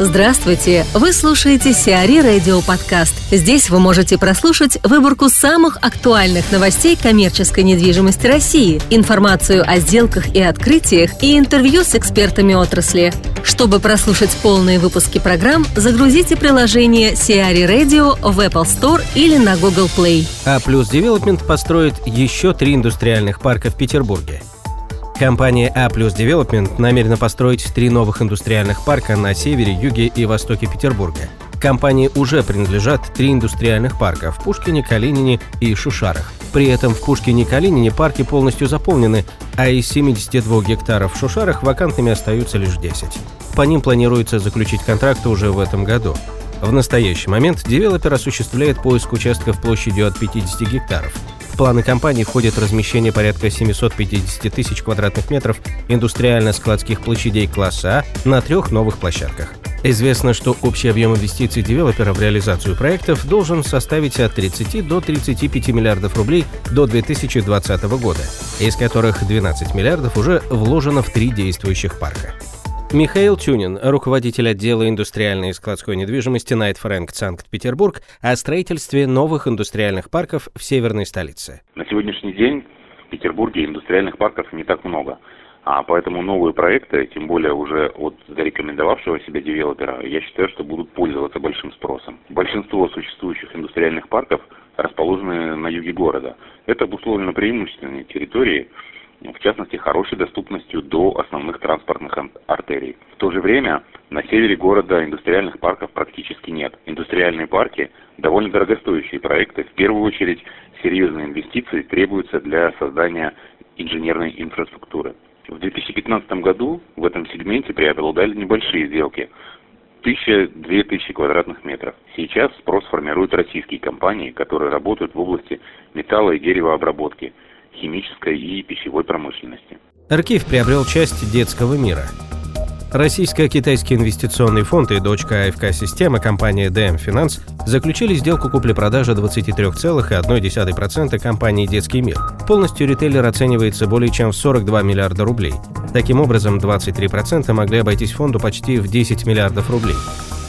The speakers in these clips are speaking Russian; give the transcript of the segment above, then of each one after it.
Здравствуйте! Вы слушаете Сиари Радио Подкаст. Здесь вы можете прослушать выборку самых актуальных новостей коммерческой недвижимости России, информацию о сделках и открытиях и интервью с экспертами отрасли. Чтобы прослушать полные выпуски программ, загрузите приложение Сиари Radio в Apple Store или на Google Play. А плюс Development построит еще три индустриальных парка в Петербурге – Компания A Plus Development намерена построить три новых индустриальных парка на севере, юге и востоке Петербурга. Компании уже принадлежат три индустриальных парка в Пушкине, Калинине и Шушарах. При этом в Пушкине и Калинине парки полностью заполнены, а из 72 гектаров в Шушарах вакантными остаются лишь 10. По ним планируется заключить контракты уже в этом году. В настоящий момент девелопер осуществляет поиск участков площадью от 50 гектаров – в планы компании входит размещение порядка 750 тысяч квадратных метров индустриально-складских площадей класса А на трех новых площадках. Известно, что общий объем инвестиций девелопера в реализацию проектов должен составить от 30 до 35 миллиардов рублей до 2020 года, из которых 12 миллиардов уже вложено в три действующих парка. Михаил Тюнин, руководитель отдела индустриальной и складской недвижимости Найт Фрэнк Санкт-Петербург, о строительстве новых индустриальных парков в северной столице. На сегодняшний день в Петербурге индустриальных парков не так много. А поэтому новые проекты, тем более уже от зарекомендовавшего себя девелопера, я считаю, что будут пользоваться большим спросом. Большинство существующих индустриальных парков расположены на юге города. Это обусловлено преимущественной территорией, в частности, хорошей доступностью до основных транспортных артерий. В то же время на севере города индустриальных парков практически нет. Индустриальные парки – довольно дорогостоящие проекты. В первую очередь, серьезные инвестиции требуются для создания инженерной инфраструктуры. В 2015 году в этом сегменте преобладали небольшие сделки – тысяча-две тысячи квадратных метров. Сейчас спрос формируют российские компании, которые работают в области металла и деревообработки – химической и пищевой промышленности. Архив приобрел часть детского мира. Российско-китайский инвестиционный фонд и дочка АФК «Система» компания DM Finance заключили сделку купли-продажи 23,1% компании «Детский мир». Полностью ритейлер оценивается более чем в 42 миллиарда рублей. Таким образом, 23% могли обойтись фонду почти в 10 миллиардов рублей.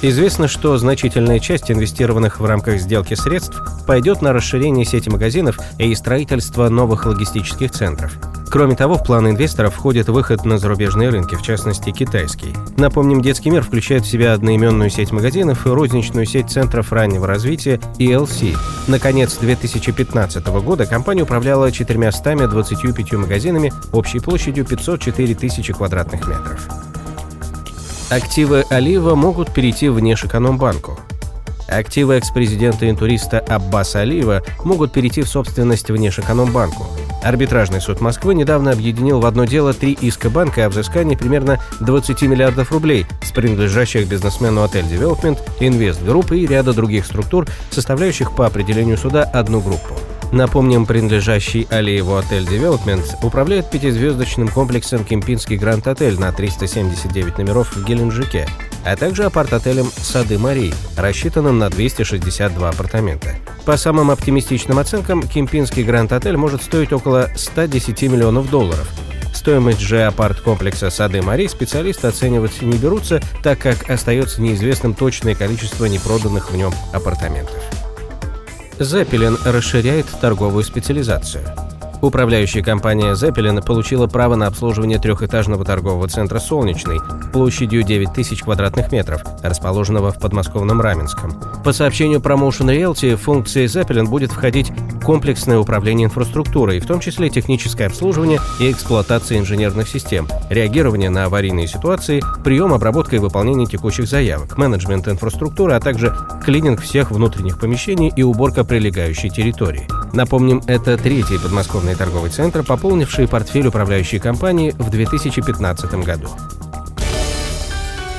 Известно, что значительная часть инвестированных в рамках сделки средств пойдет на расширение сети магазинов и строительство новых логистических центров. Кроме того, в планы инвесторов входит выход на зарубежные рынки, в частности китайский. Напомним, детский мир включает в себя одноименную сеть магазинов и розничную сеть центров раннего развития ELC. На конец 2015 года компания управляла 425 магазинами общей площадью 504 тысячи квадратных метров. Активы Алиева могут перейти в Внешэкономбанку. Активы экс-президента интуриста Аббаса Алиева могут перейти в собственность Внешэкономбанку. Арбитражный суд Москвы недавно объединил в одно дело три иска банка о взыскании примерно 20 миллиардов рублей с принадлежащих бизнесмену Отель Девелопмент, Инвест Групп и ряда других структур, составляющих по определению суда одну группу. Напомним, принадлежащий Алиеву отель Development управляет пятизвездочным комплексом Кемпинский Гранд Отель на 379 номеров в Геленджике, а также апарт-отелем Сады Марии, рассчитанным на 262 апартамента. По самым оптимистичным оценкам, Кемпинский Гранд Отель может стоить около 110 миллионов долларов. Стоимость же апарт-комплекса Сады Марии специалисты оценивать не берутся, так как остается неизвестным точное количество непроданных в нем апартаментов. Zeppelin расширяет торговую специализацию. Управляющая компания Zeppelin получила право на обслуживание трехэтажного торгового центра «Солнечный» площадью 9 тысяч квадратных метров, расположенного в подмосковном Раменском. По сообщению Promotion Realty, функции Zeppelin будет входить комплексное управление инфраструктурой, в том числе техническое обслуживание и эксплуатация инженерных систем, реагирование на аварийные ситуации, прием, обработка и выполнение текущих заявок, менеджмент инфраструктуры, а также клининг всех внутренних помещений и уборка прилегающей территории. Напомним, это третий подмосковный торговый центр, пополнивший портфель управляющей компании в 2015 году.